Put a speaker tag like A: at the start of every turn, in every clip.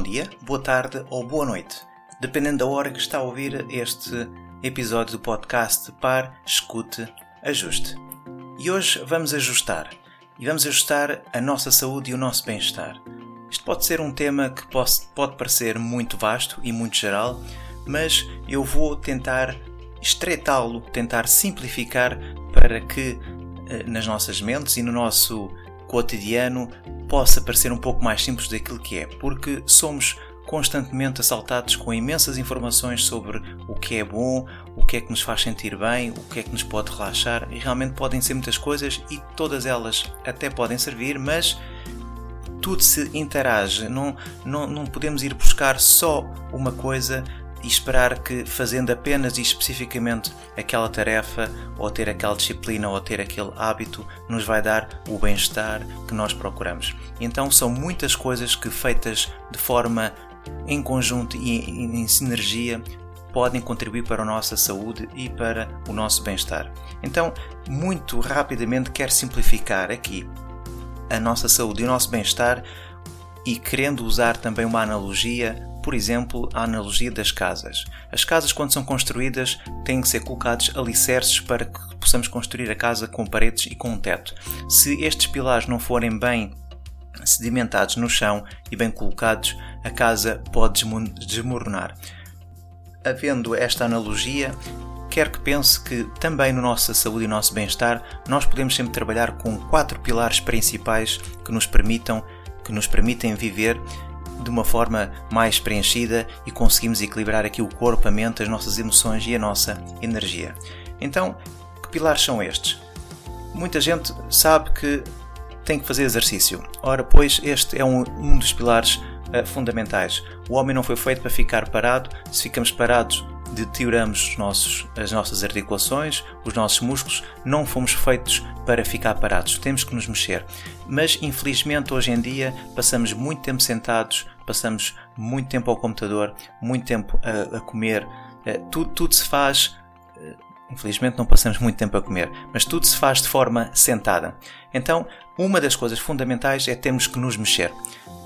A: Bom dia, boa tarde ou boa noite, dependendo da hora que está a ouvir este episódio do podcast Par, Escute, Ajuste. E hoje vamos ajustar. E vamos ajustar a nossa saúde e o nosso bem-estar. Isto pode ser um tema que pode parecer muito vasto e muito geral, mas eu vou tentar estreitá-lo, tentar simplificar para que eh, nas nossas mentes e no nosso cotidiano possa parecer um pouco mais simples daquilo que é, porque somos constantemente assaltados com imensas informações sobre o que é bom, o que é que nos faz sentir bem, o que é que nos pode relaxar, e realmente podem ser muitas coisas e todas elas até podem servir, mas tudo se interage, não, não, não podemos ir buscar só uma coisa e esperar que fazendo apenas e especificamente aquela tarefa, ou ter aquela disciplina, ou ter aquele hábito, nos vai dar o bem-estar que nós procuramos. Então são muitas coisas que feitas de forma em conjunto e em sinergia podem contribuir para a nossa saúde e para o nosso bem-estar. Então, muito rapidamente quero simplificar aqui a nossa saúde e o nosso bem-estar e querendo usar também uma analogia por exemplo, a analogia das casas. As casas, quando são construídas, têm que ser colocados alicerces para que possamos construir a casa com paredes e com um teto. Se estes pilares não forem bem sedimentados no chão e bem colocados, a casa pode desmoronar. Havendo esta analogia, quero que pense que também no nossa saúde e nosso bem-estar nós podemos sempre trabalhar com quatro pilares principais que nos permitam que nos permitem viver de uma forma mais preenchida e conseguimos equilibrar aqui o corpo, a mente, as nossas emoções e a nossa energia. Então, que pilares são estes? Muita gente sabe que tem que fazer exercício. Ora, pois, este é um, um dos pilares uh, fundamentais. O homem não foi feito para ficar parado. Se ficamos parados, deterioramos nossos, as nossas articulações, os nossos músculos. Não fomos feitos para ficar parados, temos que nos mexer. Mas infelizmente hoje em dia passamos muito tempo sentados, passamos muito tempo ao computador, muito tempo a, a comer, uh, tudo, tudo se faz. Infelizmente não passamos muito tempo a comer, mas tudo se faz de forma sentada. Então, uma das coisas fundamentais é termos que nos mexer.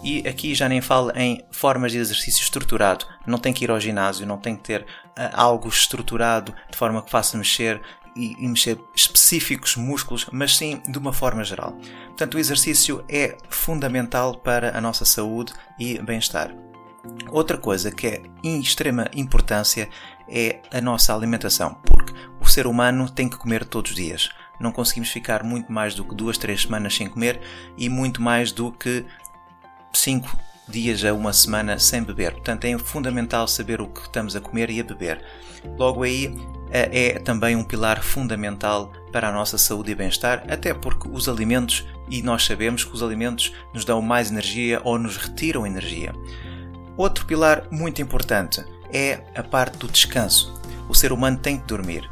A: E aqui já nem falo em formas de exercício estruturado. Não tem que ir ao ginásio, não tem que ter uh, algo estruturado de forma que faça mexer e, e mexer específicos músculos, mas sim de uma forma geral. Portanto, o exercício é fundamental para a nossa saúde e bem-estar. Outra coisa que é em extrema importância é a nossa alimentação, porque o ser humano tem que comer todos os dias. Não conseguimos ficar muito mais do que duas, três semanas sem comer e muito mais do que 5 dias a uma semana sem beber. Portanto, é fundamental saber o que estamos a comer e a beber. Logo aí, é também um pilar fundamental para a nossa saúde e bem-estar, até porque os alimentos, e nós sabemos que os alimentos nos dão mais energia ou nos retiram energia. Outro pilar muito importante é a parte do descanso. O ser humano tem que dormir.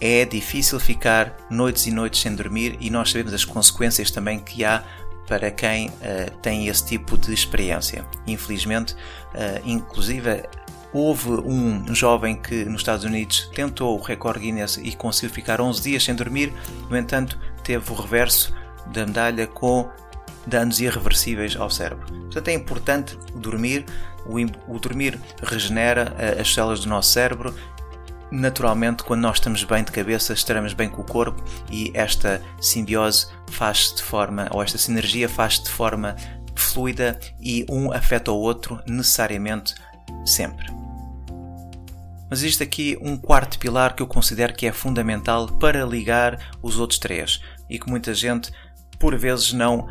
A: É difícil ficar noites e noites sem dormir e nós sabemos as consequências também que há para quem uh, tem esse tipo de experiência. Infelizmente, uh, inclusive houve um jovem que nos Estados Unidos tentou o recorde Guinness e conseguiu ficar 11 dias sem dormir, no entanto, teve o reverso da medalha com danos irreversíveis ao cérebro. Portanto, é importante dormir. O, dormir regenera uh, as células do nosso cérebro naturalmente, quando nós estamos bem de cabeça, estaremos bem com o corpo e esta simbiose faz de forma, ou esta sinergia faz de forma fluida e um afeta o outro necessariamente sempre. Mas existe aqui um quarto pilar que eu considero que é fundamental para ligar os outros três e que muita gente por vezes não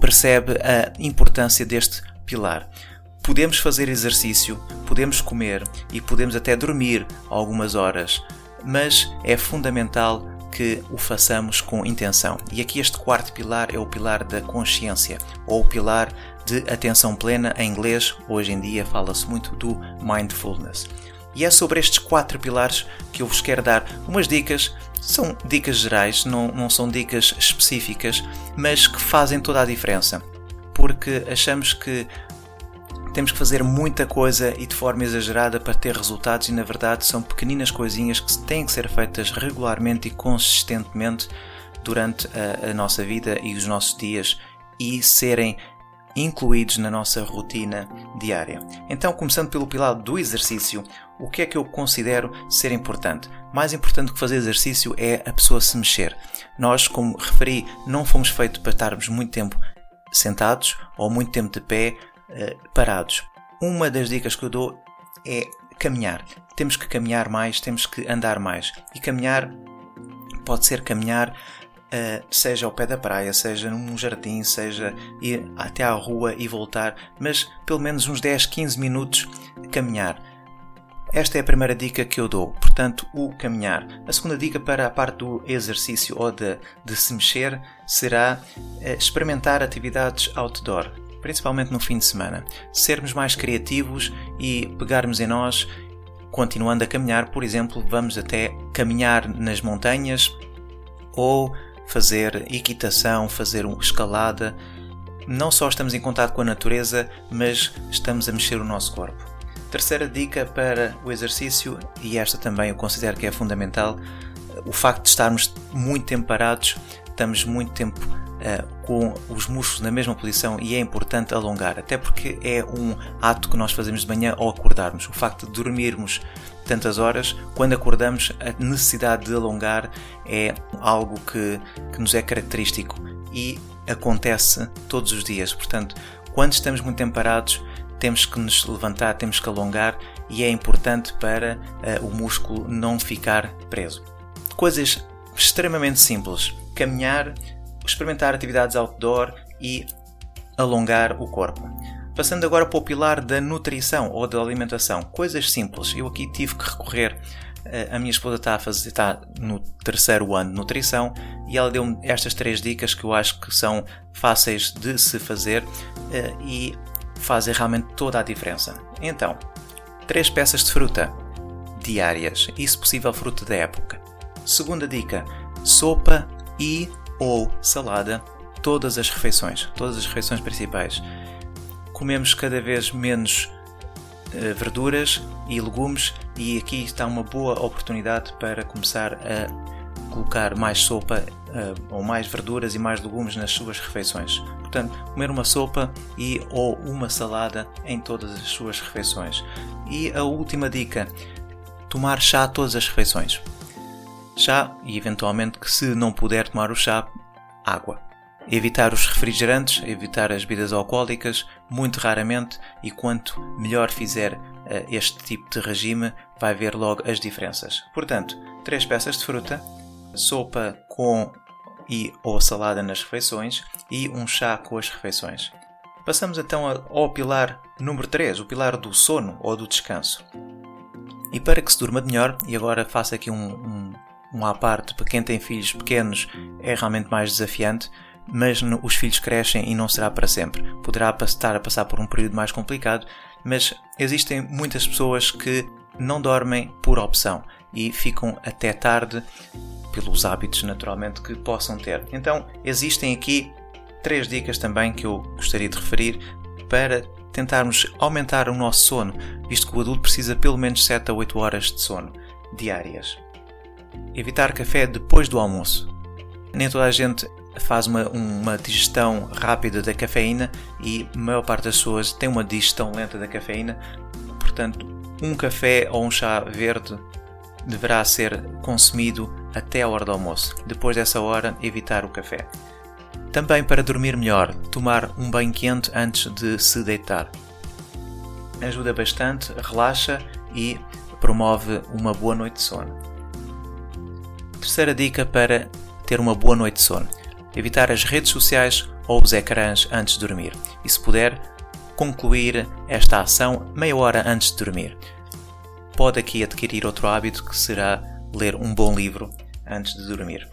A: percebe a importância deste pilar. podemos fazer exercício, podemos comer e podemos até dormir algumas horas, mas é fundamental que o façamos com intenção. E aqui este quarto pilar é o pilar da consciência, ou o pilar de atenção plena. Em inglês, hoje em dia, fala-se muito do mindfulness. E é sobre estes quatro pilares que eu vos quero dar umas dicas. São dicas gerais, não, não são dicas específicas, mas que fazem toda a diferença. Porque achamos que temos que fazer muita coisa e de forma exagerada para ter resultados, e na verdade são pequeninas coisinhas que têm que ser feitas regularmente e consistentemente durante a, a nossa vida e os nossos dias e serem incluídos na nossa rotina diária. Então, começando pelo pilar do exercício, o que é que eu considero ser importante? Mais importante que fazer exercício é a pessoa se mexer. Nós, como referi, não fomos feitos para estarmos muito tempo sentados ou muito tempo de pé uh, parados. Uma das dicas que eu dou é caminhar. Temos que caminhar mais, temos que andar mais. E caminhar pode ser caminhar Uh, seja ao pé da praia, seja num jardim, seja ir até à rua e voltar, mas pelo menos uns 10, 15 minutos caminhar. Esta é a primeira dica que eu dou, portanto, o caminhar. A segunda dica para a parte do exercício ou de, de se mexer será uh, experimentar atividades outdoor, principalmente no fim de semana. Sermos mais criativos e pegarmos em nós, continuando a caminhar, por exemplo, vamos até caminhar nas montanhas ou fazer equitação, fazer escalada. Não só estamos em contato com a natureza, mas estamos a mexer o nosso corpo. Terceira dica para o exercício, e esta também eu considero que é fundamental, o facto de estarmos muito tempo parados, estamos muito tempo uh, com os músculos na mesma posição e é importante alongar, até porque é um ato que nós fazemos de manhã ao acordarmos. O facto de dormirmos tantas horas, quando acordamos, a necessidade de alongar é algo que, que nos é característico e acontece todos os dias. Portanto, quando estamos muito tempo parados, temos que nos levantar, temos que alongar e é importante para uh, o músculo não ficar preso. Coisas extremamente simples: caminhar, experimentar atividades outdoor e alongar o corpo. Passando agora para o pilar da nutrição ou da alimentação, coisas simples. Eu aqui tive que recorrer. Eh, a minha esposa está, a fazer, está no terceiro ano de nutrição e ela deu-me estas três dicas que eu acho que são fáceis de se fazer eh, e fazem realmente toda a diferença. Então, três peças de fruta diárias e, se possível, fruta da época. Segunda dica: sopa e ou salada todas as refeições, todas as refeições principais comemos cada vez menos uh, verduras e legumes e aqui está uma boa oportunidade para começar a colocar mais sopa ou mais verduras e mais legumes nas suas refeições. Portanto, comer uma sopa e ou uma salada em todas as suas refeições. E a última dica: tomar chá todas as refeições. Chá e eventualmente que se não puder tomar o chá, água evitar os refrigerantes, evitar as bebidas alcoólicas, muito raramente, e quanto melhor fizer uh, este tipo de regime, vai ver logo as diferenças. Portanto, três peças de fruta, sopa com e ou salada nas refeições e um chá com as refeições. Passamos então ao pilar número 3, o pilar do sono ou do descanso. E para que se durma melhor, e agora faço aqui um, um, um à parte para quem tem filhos pequenos, é realmente mais desafiante, mas os filhos crescem e não será para sempre. Poderá estar a passar por um período mais complicado, mas existem muitas pessoas que não dormem por opção e ficam até tarde pelos hábitos naturalmente que possam ter. Então, existem aqui três dicas também que eu gostaria de referir para tentarmos aumentar o nosso sono, visto que o adulto precisa pelo menos 7 a 8 horas de sono diárias. Evitar café depois do almoço. Nem toda a gente faz uma, uma digestão rápida da cafeína e a maior parte das pessoas tem uma digestão lenta da cafeína. Portanto, um café ou um chá verde deverá ser consumido até a hora do almoço. Depois dessa hora, evitar o café. Também para dormir melhor, tomar um banho quente antes de se deitar. Ajuda bastante, relaxa e promove uma boa noite de sono. Terceira dica para ter uma boa noite de sono evitar as redes sociais ou os ecrãs antes de dormir e, se puder, concluir esta ação meia hora antes de dormir. Pode aqui adquirir outro hábito que será ler um bom livro antes de dormir.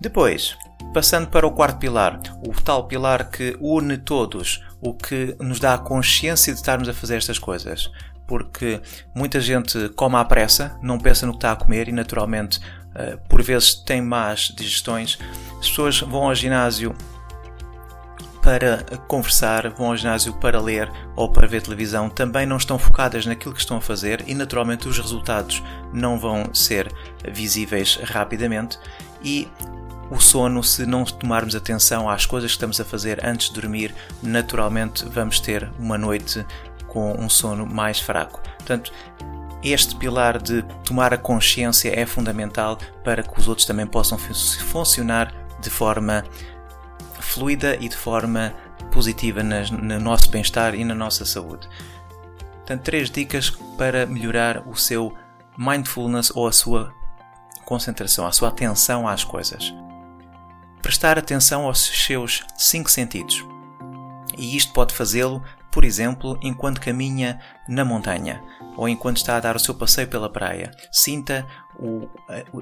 A: Depois, passando para o quarto pilar, o tal pilar que une todos, o que nos dá a consciência de estarmos a fazer estas coisas. Porque muita gente come à pressa, não pensa no que está a comer e, naturalmente, eh, por vezes tem más digestões. As pessoas vão ao ginásio para conversar, vão ao ginásio para ler ou para ver televisão, também não estão focadas naquilo que estão a fazer e, naturalmente, os resultados não vão ser visíveis rapidamente. E o sono, se não tomarmos atenção às coisas que estamos a fazer antes de dormir, naturalmente vamos ter uma noite com um sono mais fraco. Portanto, este pilar de tomar a consciência é fundamental para que os outros também possam funcionar de forma fluida e de forma positiva no nosso bem-estar e na nossa saúde. Portanto, três dicas para melhorar o seu mindfulness ou a sua concentração, a sua atenção às coisas. Prestar atenção aos seus cinco sentidos. E isto pode fazê-lo, por exemplo, enquanto caminha na montanha ou enquanto está a dar o seu passeio pela praia. Sinta o,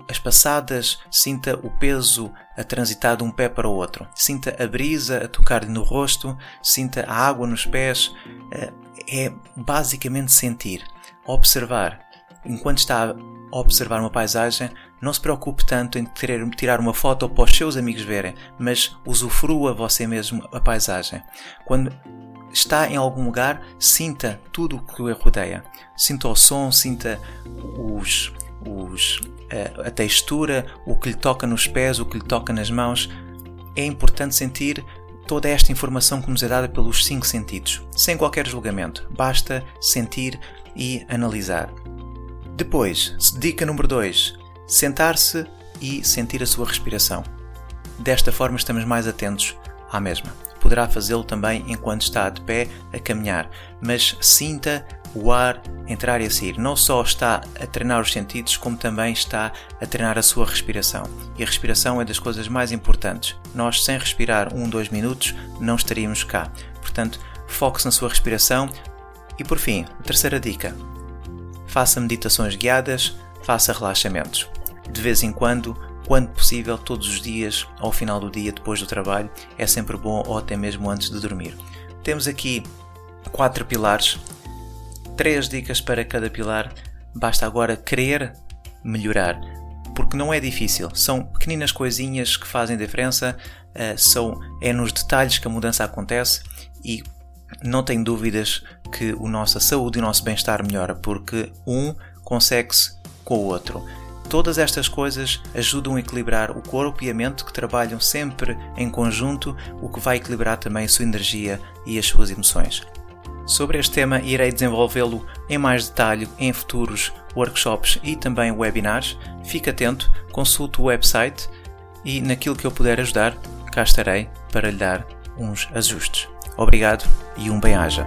A: as passadas, sinta o peso a transitar de um pé para o outro. Sinta a brisa a tocar-lhe no rosto, sinta a água nos pés. Eh, é basicamente sentir, observar. Enquanto está a observar uma paisagem, não se preocupe tanto em querer tirar uma foto para os seus amigos verem, mas usufrua você mesmo a paisagem. Quando está em algum lugar, sinta tudo o que o rodeia. Sinta o som, sinta os, os, a, a textura, o que lhe toca nos pés, o que lhe toca nas mãos. É importante sentir toda esta informação que nos é dada pelos cinco sentidos, sem qualquer julgamento. Basta sentir e analisar. Depois, dica número 2: sentar-se e sentir a sua respiração. Desta forma, estamos mais atentos à mesma poderá fazê-lo também enquanto está de pé a caminhar, mas sinta o ar entrar e sair. Não só está a treinar os sentidos, como também está a treinar a sua respiração. E a respiração é das coisas mais importantes. Nós, sem respirar um, dois minutos, não estaríamos cá. Portanto, foque-se na sua respiração. E por fim, terceira dica: faça meditações guiadas, faça relaxamentos. De vez em quando, quando possível, todos os dias, ao final do dia, depois do trabalho, é sempre bom ou até mesmo antes de dormir. Temos aqui quatro pilares, três dicas para cada pilar. Basta agora querer melhorar, porque não é difícil. São pequeninas coisinhas que fazem diferença, uh, são, é nos detalhes que a mudança acontece e não tenho dúvidas que a nossa saúde e o nosso bem-estar melhora, porque um consegue-se com o outro. Todas estas coisas ajudam a equilibrar o corpo e a mente que trabalham sempre em conjunto, o que vai equilibrar também a sua energia e as suas emoções. Sobre este tema irei desenvolvê-lo em mais detalhe em futuros workshops e também webinars. Fique atento, consulte o website e naquilo que eu puder ajudar, cá estarei para lhe dar uns ajustes. Obrigado e um bem-aja.